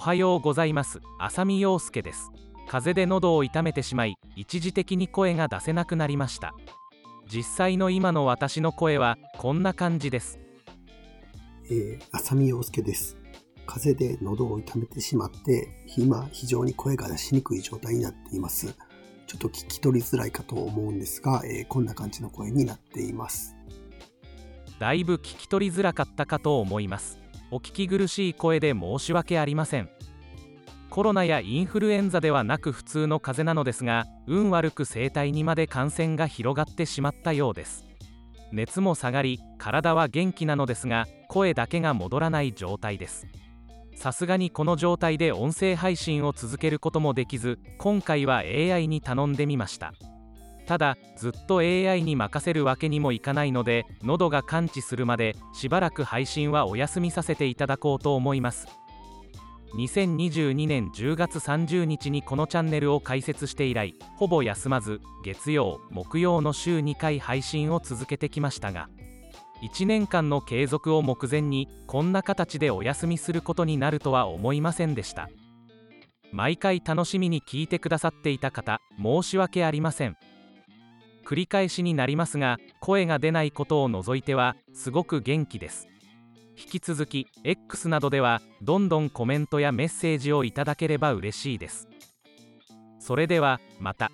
はようございます。浅見陽介です。風邪で喉を痛めてしまい一時的に声が出せなくなりました。実際の今の私の声はこんな感じです。えー、浅見陽介です。風邪で喉を痛めてしまって今非常に声が出しにくい状態になっています。ちょっと聞き取りづらいかと思うんですが、えー、こんな感じの声になっています。だいぶ聞き取りづらかったかと思いますお聞き苦しい声で申し訳ありません。コロナやインフルエンザではなく普通の風邪なのですが運悪く声帯にまで感染が広がってしまったようです。熱も下がり体は元気なのですが声だけが戻らない状態です。さすがにこの状態で音声配信を続けることもできず今回は AI に頼んでみました。ただずっと AI に任せるわけにもいかないので喉が感知するまでしばらく配信はお休みさせていただこうと思います。2022年10月30日にこのチャンネルを開設して以来ほぼ休まず月曜木曜の週2回配信を続けてきましたが1年間の継続を目前にこんな形でお休みすることになるとは思いませんでした。毎回楽しみに聞いてくださっていた方申し訳ありません。繰り返しになりますが声が出ないことを除いてはすごく元気です引き続き X などではどんどんコメントやメッセージをいただければ嬉しいですそれではまた。